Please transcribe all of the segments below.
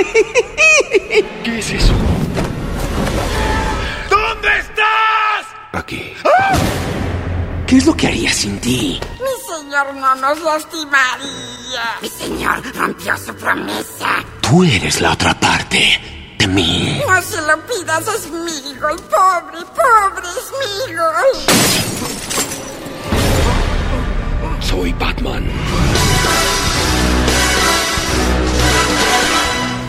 ¿Qué es eso? ¿Dónde estás? Aquí. ¿Qué es lo que haría sin ti? Mi señor no nos lastimaría. Mi señor rompió su promesa. Tú eres la otra parte de mí. No se lo pidas, es Migo. Pobre, pobre es Migo. Soy Batman.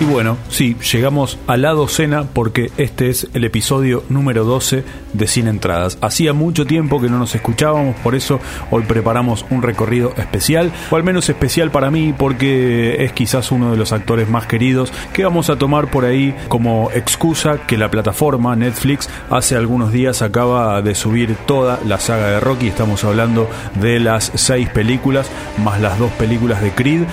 Y bueno, sí, llegamos a la docena porque este es el episodio número 12 de Sin Entradas. Hacía mucho tiempo que no nos escuchábamos, por eso hoy preparamos un recorrido especial, o al menos especial para mí porque es quizás uno de los actores más queridos que vamos a tomar por ahí como excusa que la plataforma Netflix hace algunos días acaba de subir toda la saga de Rocky. Estamos hablando de las seis películas más las dos películas de Creed.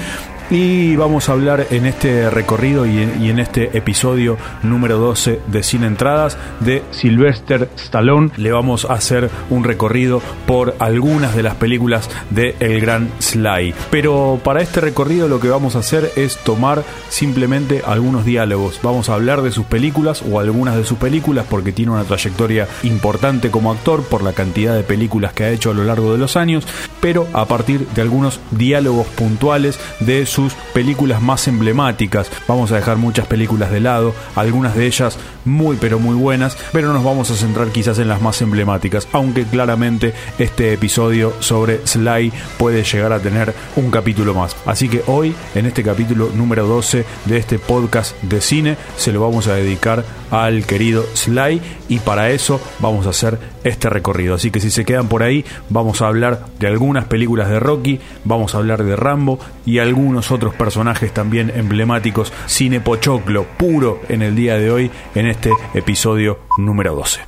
Y vamos a hablar en este recorrido y en, este episodio número 12 de Sin Entradas de Sylvester Stallone. Le vamos a hacer un recorrido por algunas de las películas de El Gran Sly. Pero para este recorrido lo que vamos a hacer es tomar simplemente algunos diálogos. Vamos a hablar de sus películas o algunas de sus películas porque tiene una trayectoria importante como actor por la cantidad de películas que ha hecho a lo largo de los años, pero a partir de algunos diálogos puntuales de su sus películas más emblemáticas. Vamos a dejar muchas películas de lado, algunas de ellas muy pero muy buenas, pero nos vamos a centrar quizás en las más emblemáticas, aunque claramente este episodio sobre Sly puede llegar a tener un capítulo más. Así que hoy, en este capítulo número 12 de este podcast de cine, se lo vamos a dedicar al querido Sly y para eso vamos a hacer este recorrido. Así que si se quedan por ahí, vamos a hablar de algunas películas de Rocky, vamos a hablar de Rambo y algunos otros personajes también emblemáticos, cine pochoclo puro en el día de hoy, en este episodio número 12.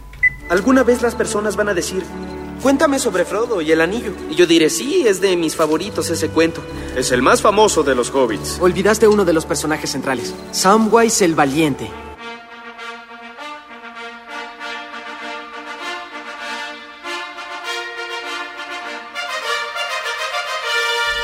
Alguna vez las personas van a decir, cuéntame sobre Frodo y el anillo. Y yo diré, sí, es de mis favoritos ese cuento. Es el más famoso de los hobbits. Olvidaste uno de los personajes centrales, Samwise el Valiente.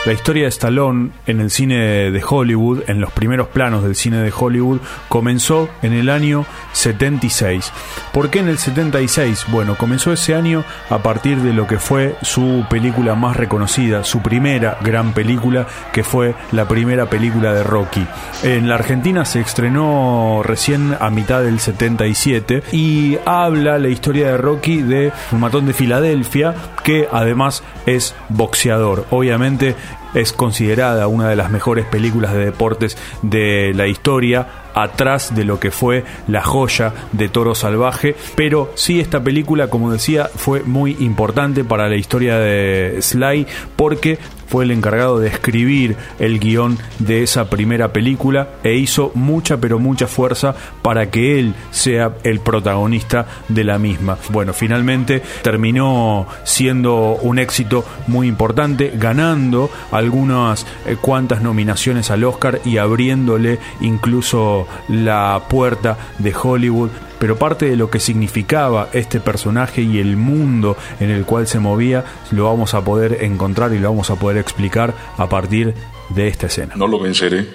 La historia de Stallone en el cine de Hollywood, en los primeros planos del cine de Hollywood, comenzó en el año 76. ¿Por qué en el 76? Bueno, comenzó ese año a partir de lo que fue su película más reconocida, su primera gran película, que fue la primera película de Rocky. En la Argentina se estrenó recién a mitad del 77 y habla la historia de Rocky de un matón de Filadelfia que además es boxeador. Obviamente es considerada una de las mejores películas de deportes de la historia, atrás de lo que fue la joya de Toro Salvaje, pero sí esta película, como decía, fue muy importante para la historia de Sly porque fue el encargado de escribir el guion de esa primera película e hizo mucha pero mucha fuerza para que él sea el protagonista de la misma. Bueno, finalmente terminó siendo un éxito muy importante, ganando algunas eh, cuantas nominaciones al Oscar y abriéndole incluso la puerta de Hollywood pero parte de lo que significaba este personaje y el mundo en el cual se movía lo vamos a poder encontrar y lo vamos a poder explicar a partir de esta escena. No lo venceré.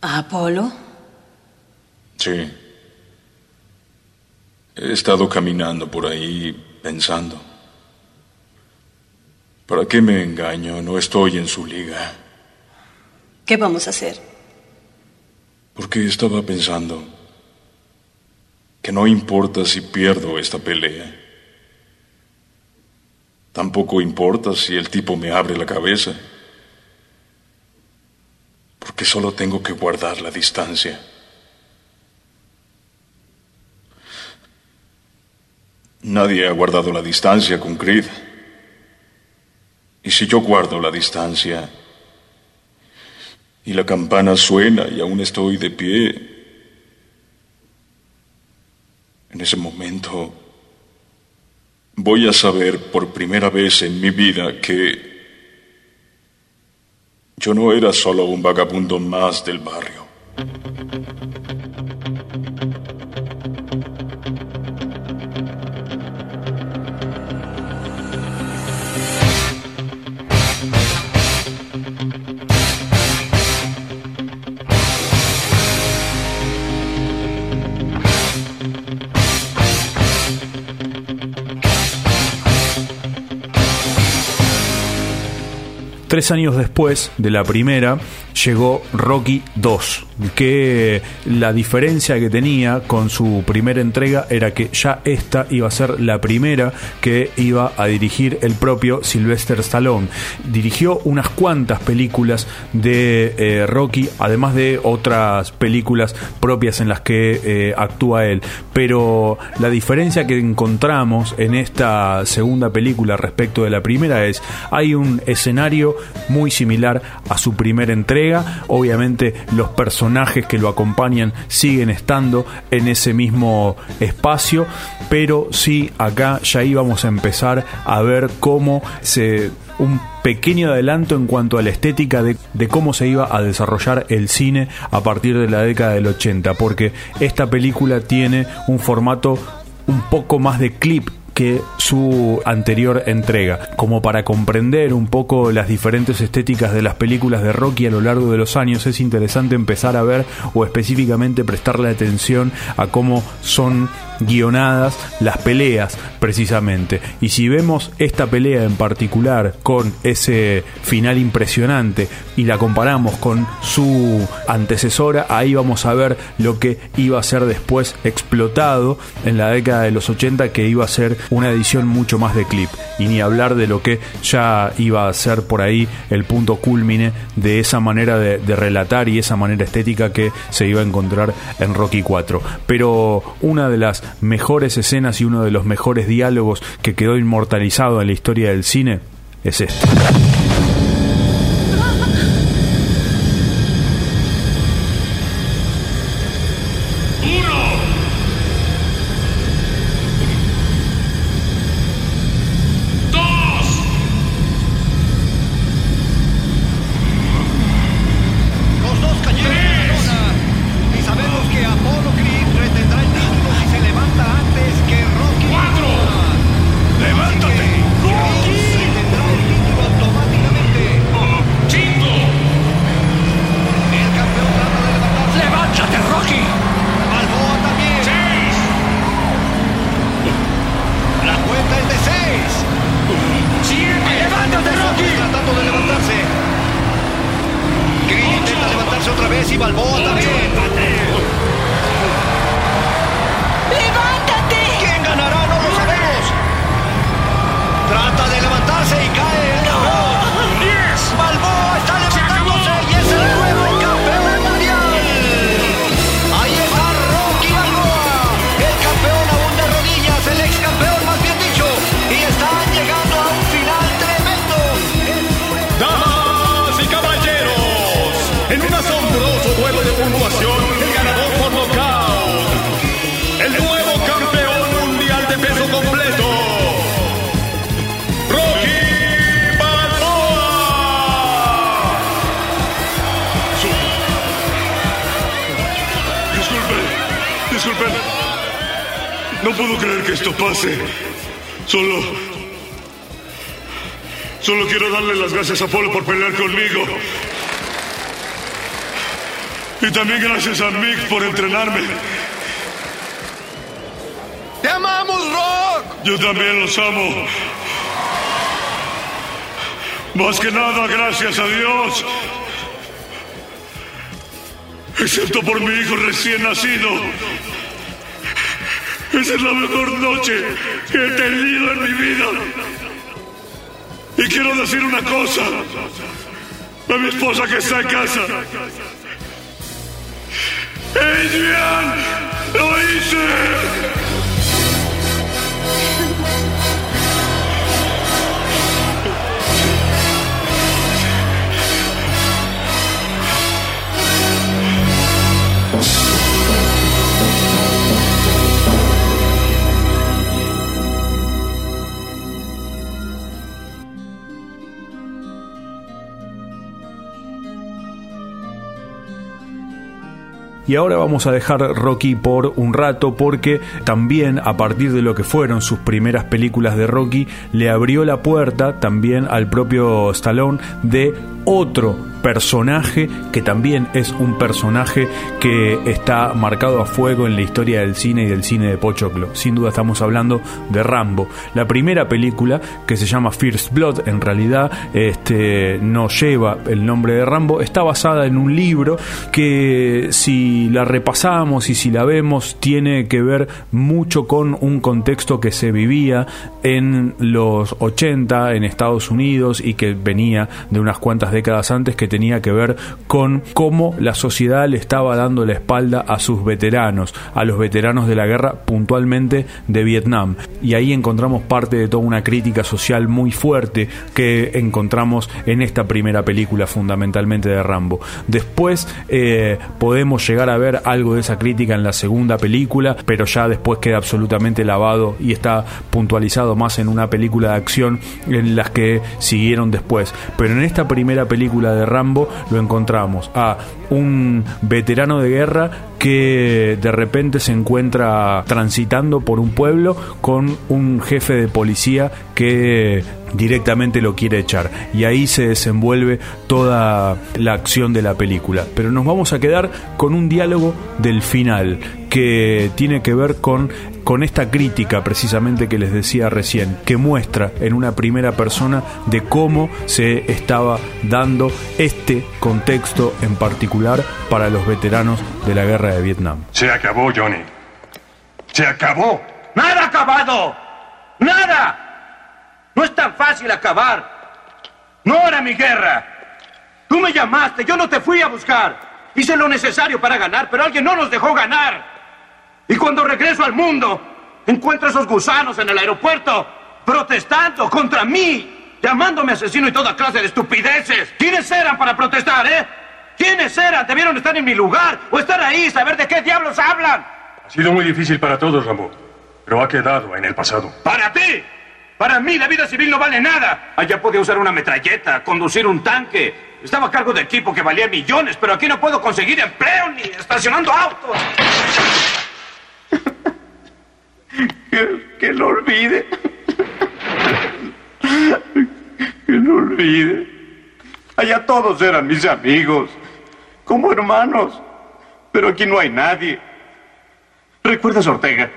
¿A Apolo? Sí. He estado caminando por ahí pensando. ¿Para qué me engaño? No estoy en su liga. ¿Qué vamos a hacer? Porque estaba pensando que no importa si pierdo esta pelea. Tampoco importa si el tipo me abre la cabeza. Porque solo tengo que guardar la distancia. Nadie ha guardado la distancia con Creed. Y si yo guardo la distancia y la campana suena y aún estoy de pie, en ese momento voy a saber por primera vez en mi vida que yo no era solo un vagabundo más del barrio. Tres años después de la primera llegó Rocky 2, que la diferencia que tenía con su primera entrega era que ya esta iba a ser la primera que iba a dirigir el propio Sylvester Stallone. Dirigió unas cuantas películas de eh, Rocky, además de otras películas propias en las que eh, actúa él. Pero la diferencia que encontramos en esta segunda película respecto de la primera es, hay un escenario muy similar a su primera entrega, obviamente los personajes que lo acompañan siguen estando en ese mismo espacio, pero sí acá ya íbamos a empezar a ver cómo se un pequeño adelanto en cuanto a la estética de, de, cómo se iba a desarrollar el cine a partir de la década del 80, porque esta película tiene un formato un poco más de clip que su anterior entrega, como para comprender un poco las diferentes estéticas de las películas de Rocky a lo largo de los años, es interesante empezar a ver o específicamente prestarle atención a cómo son guionadas las peleas precisamente. Y si vemos esta pelea en particular con ese final impresionante y la comparamos con su antecesora, ahí vamos a ver lo que iba a ser después explotado en la década de los 80, que iba a ser una edición mucho más de clip. Y ni hablar de lo que ya iba a ser por ahí el punto culmine de esa manera de, relatar y esa manera estética que se iba a encontrar en Rocky 4. Pero una de las mejores escenas y uno de los mejores diálogos que quedó inmortalizado en la historia del cine es este. Puedo creer que esto pase. Solo... Solo quiero darle las gracias a Polo por pelear conmigo. Y también gracias a Mick por entrenarme. ¡Te amamos, Rock! Yo también los amo. Más que nada, gracias a Dios. Excepto por mi hijo recién nacido. Esa es la mejor noche que he tenido en mi vida. Y quiero decir una cosa a mi esposa que está en casa. ¡Adrian! ¡Lo hice! Y ahora vamos a dejar Rocky por un rato porque también a partir de lo que fueron sus primeras películas de Rocky le abrió la puerta también al propio Stallone de otro personaje que también es un personaje que está marcado a fuego en la historia del cine y del cine de Pochoclo. Sin duda estamos hablando de Rambo. La primera película que se llama First Blood, en realidad este, no lleva el nombre de Rambo, está basada en un libro que si la repasamos y si la vemos tiene que ver mucho con un contexto que se vivía en los 80 en Estados Unidos y que venía de unas cuantas décadas antes que tenía que ver con cómo la sociedad le estaba dando la espalda a sus veteranos, a los veteranos de la guerra puntualmente de Vietnam. Y ahí encontramos parte de toda una crítica social muy fuerte que encontramos en esta primera película fundamentalmente de Rambo. Después eh, podemos llegar a ver algo de esa crítica en la segunda película, pero ya después queda absolutamente lavado y está puntualizado más en una película de acción en las que siguieron después. Pero en esta primera película de Rambo lo encontramos a un veterano de guerra que de repente se encuentra transitando por un pueblo con un jefe de policía que directamente lo quiere echar. Y ahí se desenvuelve toda la acción de la película. Pero nos vamos a quedar con un diálogo del final que tiene que ver con, con esta crítica precisamente que les decía recién, que muestra en una primera persona de cómo se estaba dando este contexto en particular para los veteranos de la guerra de Vietnam. Se acabó, Johnny. Se acabó. ¡Nada acabado! ¡Nada! No es tan fácil acabar. No era mi guerra. Tú me llamaste, yo no te fui a buscar. Hice lo necesario para ganar, pero alguien no nos dejó ganar. Y cuando regreso al mundo, encuentro a esos gusanos en el aeropuerto protestando contra mí, llamándome asesino y toda clase de estupideces. ¿Quiénes eran para protestar, eh? ¿Quiénes eran? Debieron estar en mi lugar o estar ahí, saber de qué diablos hablan. Ha sido muy difícil para todos, Rambo, pero ha quedado en el pasado. ¡Para ti! Para mí la vida civil no vale nada. Allá podía usar una metralleta, conducir un tanque. Estaba a cargo de equipo que valía millones, pero aquí no puedo conseguir empleo ni estacionando autos. Que, lo olvide. Que lo olvide. Allá todos eran mis amigos, como hermanos. Pero aquí no hay nadie. ¿Recuerdas Ortega?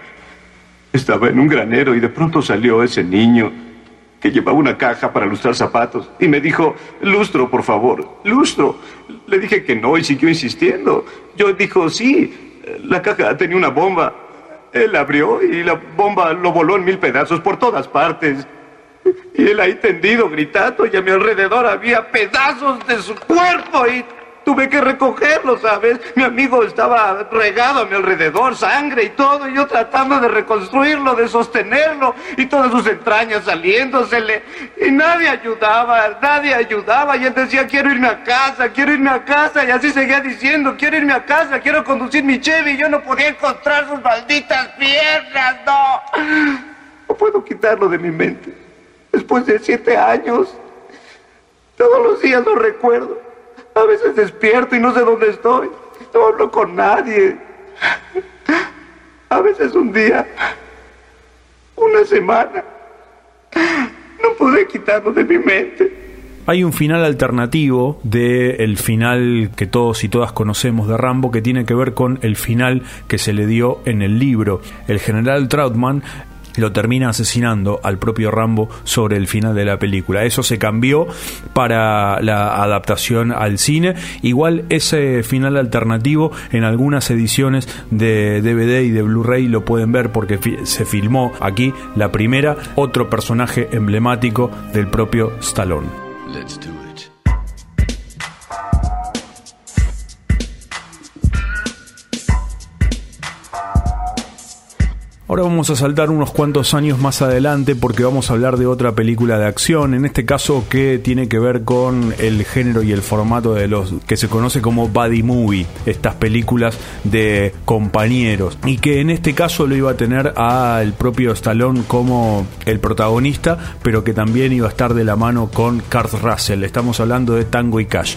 Estaba en un granero y de pronto salió ese niño que llevaba una caja para lustrar zapatos y me dijo, lustro, por favor, lustro. Le dije que no y siguió insistiendo. Yo dijo, sí, la caja tenía una bomba. Él abrió y la bomba lo voló en mil pedazos por todas partes. Y él ahí tendido, gritando, y a mi alrededor había pedazos de su cuerpo y Tuve que recogerlo, ¿sabes? Mi amigo estaba regado a mi alrededor, sangre y todo, y yo tratando de reconstruirlo, de sostenerlo, y todas sus entrañas saliéndosele. Y nadie ayudaba, nadie ayudaba, y él decía, quiero irme a casa, quiero irme a casa, y así seguía diciendo, quiero irme a casa, quiero conducir mi Chevy, y yo no podía encontrar sus malditas piernas, no. No puedo quitarlo de mi mente. Después de siete años, todos los días lo recuerdo. A veces despierto y no sé dónde estoy. No hablo con nadie. A veces un día, una semana. No pude quitarlo de mi mente. Hay un final alternativo del el final que todos y todas conocemos de Rambo que tiene que ver con el final que se le dio en el libro. El general Trautmann lo termina asesinando al propio Rambo sobre el final de la película. Eso se cambió para la adaptación al cine. Igual ese final alternativo en algunas ediciones de DVD y de Blu-ray lo pueden ver porque se filmó aquí la primera, otro personaje emblemático del propio Stallone. Ahora vamos a saltar unos cuantos años más adelante porque vamos a hablar de otra película de acción, en este caso que tiene que ver con el género y el formato de los que se conoce como buddy movie, estas películas de compañeros y que en este caso lo iba a tener al propio Stallone como el protagonista, pero que también iba a estar de la mano con Kurt Russell. Estamos hablando de Tango y Cash.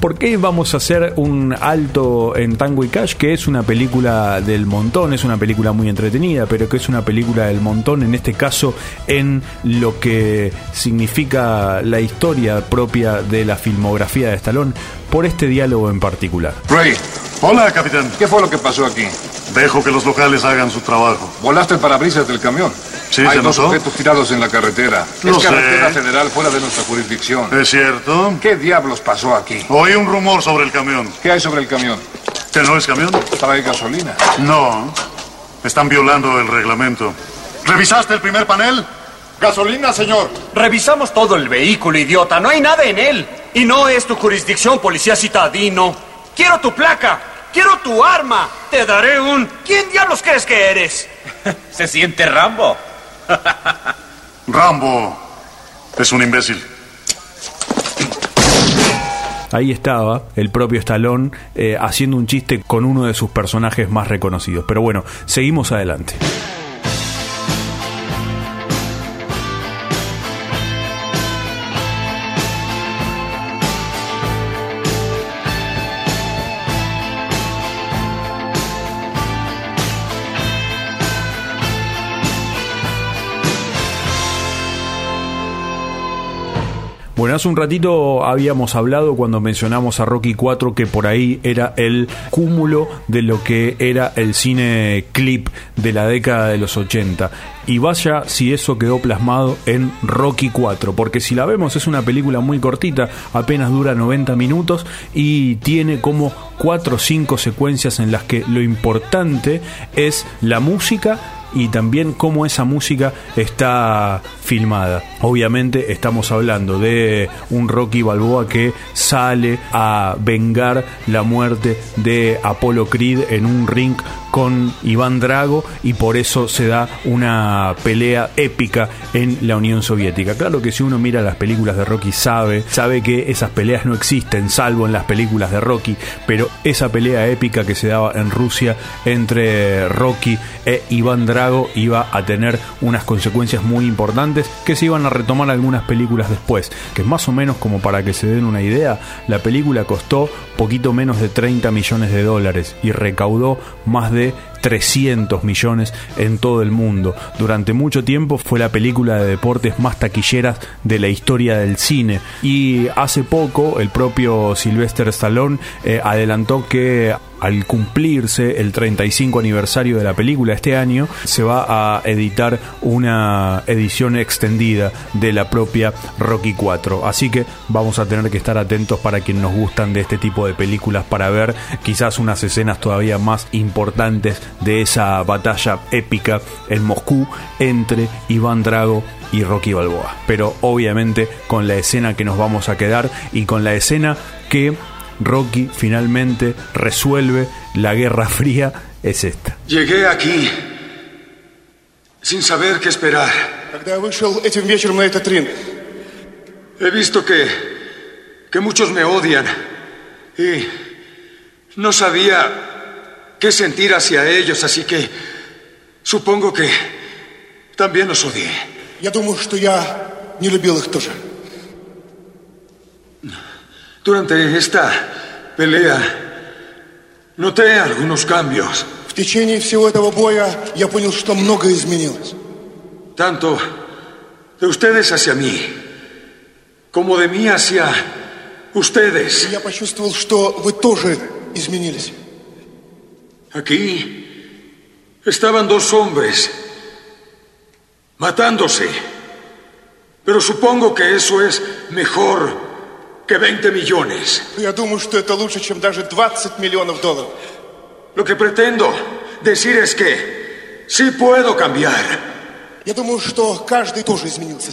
¿Por qué vamos a hacer un alto en Tango y Cash? Que es una película del montón, es una película muy entretenida, pero que es una película del montón, en este caso, en lo que significa la historia propia de la filmografía de Stallone, por este diálogo en particular. Ray. Hola, capitán. ¿Qué fue lo que pasó aquí? Dejo que los locales hagan su trabajo. ¿Volaste el parabrisas del camión? Sí, Hay se dos notó. objetos tirados en la carretera. Lo es carretera sé. federal fuera de nuestra jurisdicción. ¿Es cierto? ¿Qué diablos pasó aquí? Oí un rumor sobre el camión. ¿Qué hay sobre el camión? ¿Que no es camión? Trae gasolina. No. Están violando el reglamento. ¿Revisaste el primer panel? Gasolina, señor. Revisamos todo el vehículo, idiota. No hay nada en él. Y no es tu jurisdicción, policía citadino. Quiero tu placa. Quiero tu arma. Te daré un... ¿Quién diablos crees que eres? Se siente Rambo. Rambo es un imbécil. Ahí estaba el propio Stallone eh, haciendo un chiste con uno de sus personajes más reconocidos. Pero bueno, seguimos adelante. Bueno, hace un ratito habíamos hablado cuando mencionamos a Rocky 4 que por ahí era el cúmulo de lo que era el cine clip de la década de los 80. Y vaya si eso quedó plasmado en Rocky 4, porque si la vemos es una película muy cortita, apenas dura 90 minutos y tiene como 4 o 5 secuencias en las que lo importante es la música y también cómo esa música está filmada. Obviamente estamos hablando de un Rocky Balboa que sale a vengar la muerte de Apollo Creed en un ring con Iván Drago y por eso se da una pelea épica en la Unión Soviética. Claro que si uno mira las películas de Rocky sabe, sabe que esas peleas no existen salvo en las películas de Rocky, pero esa pelea épica que se daba en Rusia entre Rocky e Iván Drago iba a tener unas consecuencias muy importantes que se iban a retomar algunas películas después, que más o menos como para que se den una idea, la película costó poquito menos de 30 millones de dólares y recaudó más de 300 millones en todo el mundo. Durante mucho tiempo fue la película de deportes más taquilleras de la historia del cine y hace poco el propio Sylvester Stallone eh, adelantó que al cumplirse el 35 aniversario de la película este año, se va a editar una edición extendida de la propia Rocky 4. Así que vamos a tener que estar atentos para quienes nos gustan de este tipo de películas para ver quizás unas escenas todavía más importantes de esa batalla épica en Moscú entre Iván Drago y Rocky Balboa. Pero obviamente con la escena que nos vamos a quedar y con la escena que Rocky finalmente resuelve la Guerra Fría es esta. Llegué aquí sin saber qué esperar. Когда я вышел этим вечером на этот ринг, He visto que que muchos me odian y no sabía qué sentir hacia ellos, así que supongo que también los odié. я думаю, что я не любил их тоже. Durante esta pelea noté algunos cambios, В течение всего этого боя я понял, что многое изменилось. tanto de ustedes hacia mí como de mí hacia ustedes. И я почувствовал, что вы тоже изменились. Aquí estaban dos hombres matándose. Pero supongo que eso es mejor que 20 millones. Я думаю, что это лучше, чем даже 20 миллионов долларов. Lo que pretendo decir es que sí puedo cambiar. Я думаю, что каждый тоже изменился.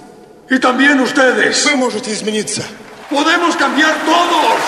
Y también ustedes. Вы можете измениться. Podemos cambiar todos.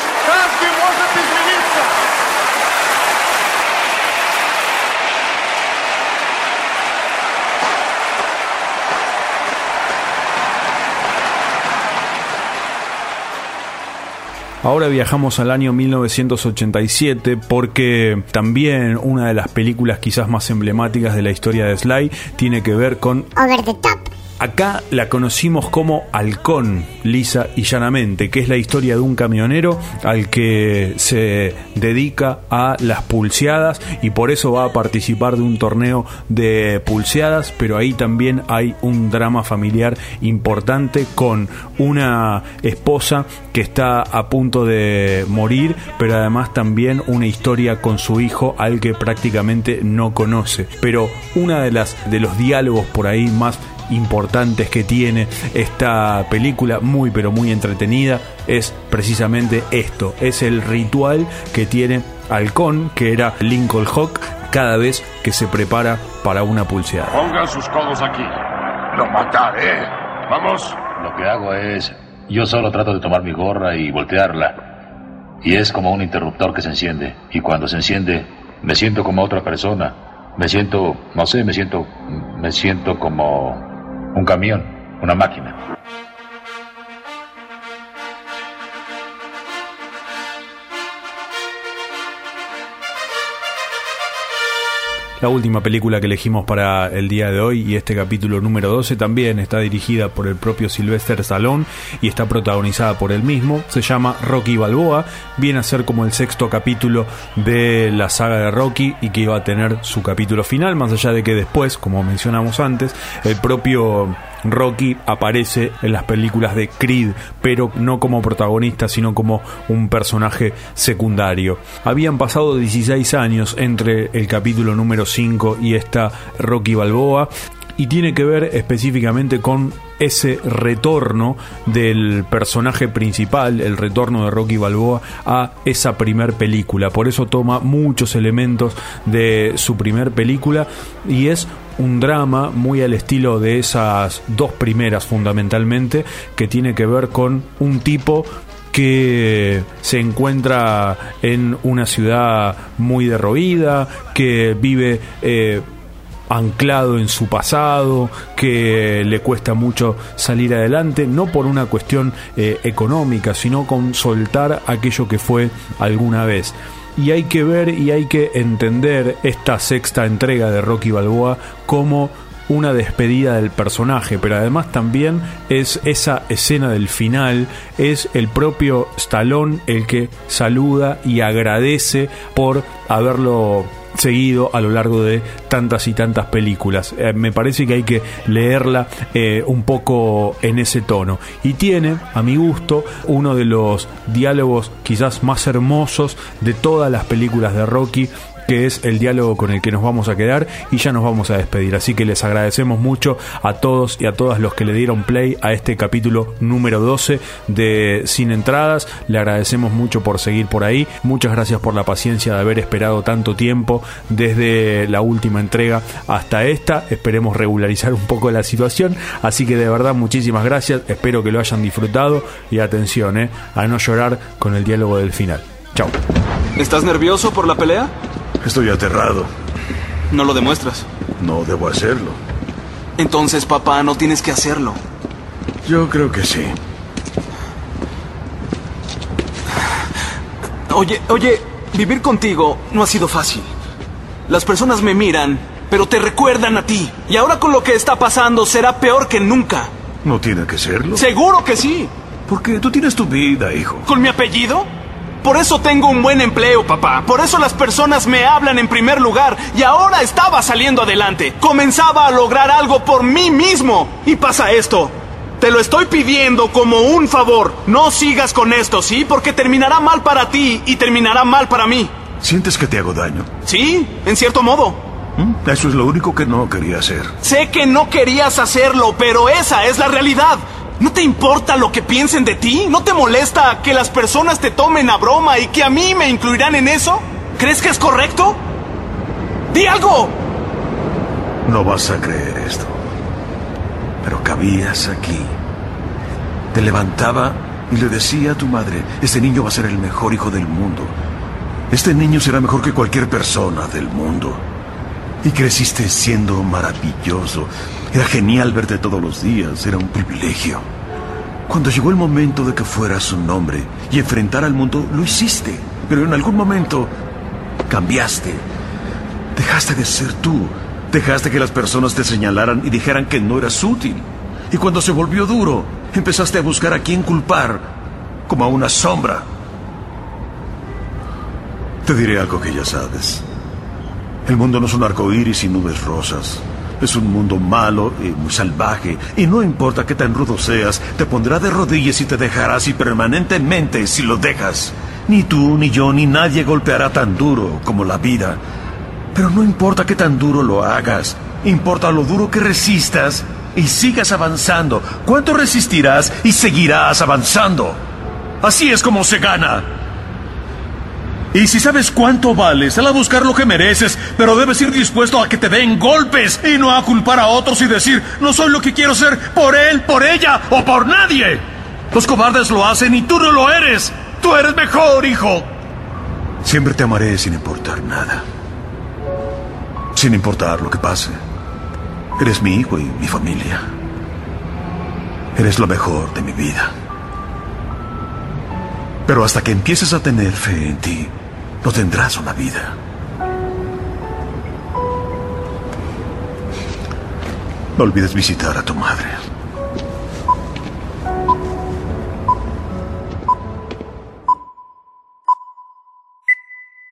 Ahora viajamos al año 1987 porque también una de las películas quizás más emblemáticas de la historia de Sly tiene que ver con Over the Top. Acá la conocimos como Halcón, lisa y llanamente, que es la historia de un camionero al que se dedica a las pulseadas y por eso va a participar de un torneo de pulseadas, pero ahí también hay un drama familiar importante con una esposa que está a punto de morir, pero además también una historia con su hijo al que prácticamente no conoce. Pero una de las de los diálogos por ahí más importantes que tiene esta película, muy pero muy entretenida, es precisamente esto, es el ritual que tiene Halcón, que era Lincoln Hawk, cada vez que se prepara para una pulseada. Pongan sus codos aquí. Lo mataré. Vamos. Lo que hago es, yo solo trato de tomar mi gorra y voltearla. Y es como un interruptor que se enciende. Y cuando se enciende, me siento como otra persona. Me siento, no sé, me siento, me siento como un camión, una máquina. La última película que elegimos para el día de hoy y este capítulo número 12 también está dirigida por el propio Sylvester Stallone y está protagonizada por él mismo. Se llama Rocky Balboa, viene a ser como el sexto capítulo de la saga de Rocky y que iba a tener su capítulo final, más allá de que después, como mencionamos antes, el propio Rocky aparece en las películas de Creed, pero no como protagonista, sino como un personaje secundario. Habían pasado 16 años entre el capítulo número 5 y esta Rocky Balboa y tiene que ver específicamente con ese retorno del personaje principal, el retorno de Rocky Balboa a esa primer película. Por eso toma muchos elementos de su primer película y es un drama muy al estilo de esas dos primeras fundamentalmente, que tiene que ver con un tipo que se encuentra en una ciudad muy derroída, que vive eh, anclado en su pasado, que le cuesta mucho salir adelante, no por una cuestión eh, económica, sino con soltar aquello que fue alguna vez. Y hay que ver y hay que entender esta sexta entrega de Rocky Balboa como una despedida del personaje, pero además también es esa escena del final, es el propio Stallone el que saluda y agradece por haberlo seguido a lo largo de tantas y tantas películas. Eh, me parece que hay que leerla eh, un poco en ese tono. Y tiene, a mi gusto, uno de los diálogos quizás más hermosos de todas las películas de Rocky que es el diálogo con el que nos vamos a quedar y ya nos vamos a despedir. Así que les agradecemos mucho a todos y a todas los que le dieron play a este capítulo número 12 de Sin Entradas. Le agradecemos mucho por seguir por ahí. Muchas gracias por la paciencia de haber esperado tanto tiempo desde la última entrega hasta esta. Esperemos regularizar un poco la situación. Así que de verdad muchísimas gracias. Espero que lo hayan disfrutado y atención, eh, a no llorar con el diálogo del final. Chao. ¿Estás nervioso por la pelea? Estoy aterrado. No lo demuestras. No debo hacerlo. Entonces, papá, no tienes que hacerlo. Yo creo que sí. Oye, oye, vivir contigo no ha sido fácil. Las personas me miran, pero te recuerdan a ti. Y ahora con lo que está pasando será peor que nunca. No tiene que serlo. Seguro que sí. Porque tú tienes tu vida, hijo. ¿Con mi apellido? Por eso tengo un buen empleo, papá. Por eso las personas me hablan en primer lugar. Y ahora estaba saliendo adelante. Comenzaba a lograr algo por mí mismo. Y pasa esto. Te lo estoy pidiendo como un favor. No sigas con esto, ¿sí? Porque terminará mal para ti y terminará mal para mí. ¿Sientes que te hago daño? Sí, en cierto modo. ¿Mm? Eso es lo único que no quería hacer. Sé que no querías hacerlo, pero esa es la realidad. ¿No te importa lo que piensen de ti? ¿No te molesta que las personas te tomen a broma y que a mí me incluirán en eso? ¿Crees que es correcto? ¡Di algo! No vas a creer esto. Pero cabías aquí. Te levantaba y le decía a tu madre, este niño va a ser el mejor hijo del mundo. Este niño será mejor que cualquier persona del mundo. Y creciste siendo maravilloso. Era genial verte todos los días, era un privilegio. Cuando llegó el momento de que fueras un hombre y enfrentar al mundo, lo hiciste. Pero en algún momento cambiaste. Dejaste de ser tú. Dejaste que las personas te señalaran y dijeran que no eras útil. Y cuando se volvió duro, empezaste a buscar a quién culpar, como a una sombra. Te diré algo que ya sabes. El mundo no es un arco iris y nubes rosas. Es un mundo malo y muy salvaje, y no importa qué tan rudo seas, te pondrá de rodillas y te dejará así permanentemente si lo dejas. Ni tú, ni yo, ni nadie golpeará tan duro como la vida. Pero no importa qué tan duro lo hagas, importa lo duro que resistas y sigas avanzando. ¿Cuánto resistirás y seguirás avanzando? Así es como se gana. Y si sabes cuánto vales, sal a buscar lo que mereces, pero debes ir dispuesto a que te den golpes y no a culpar a otros y decir, no soy lo que quiero ser por él, por ella o por nadie. Los cobardes lo hacen y tú no lo eres. Tú eres mejor, hijo. Siempre te amaré sin importar nada. Sin importar lo que pase. Eres mi hijo y mi familia. Eres lo mejor de mi vida. Pero hasta que empieces a tener fe en ti, no tendrás una vida. No olvides visitar a tu madre.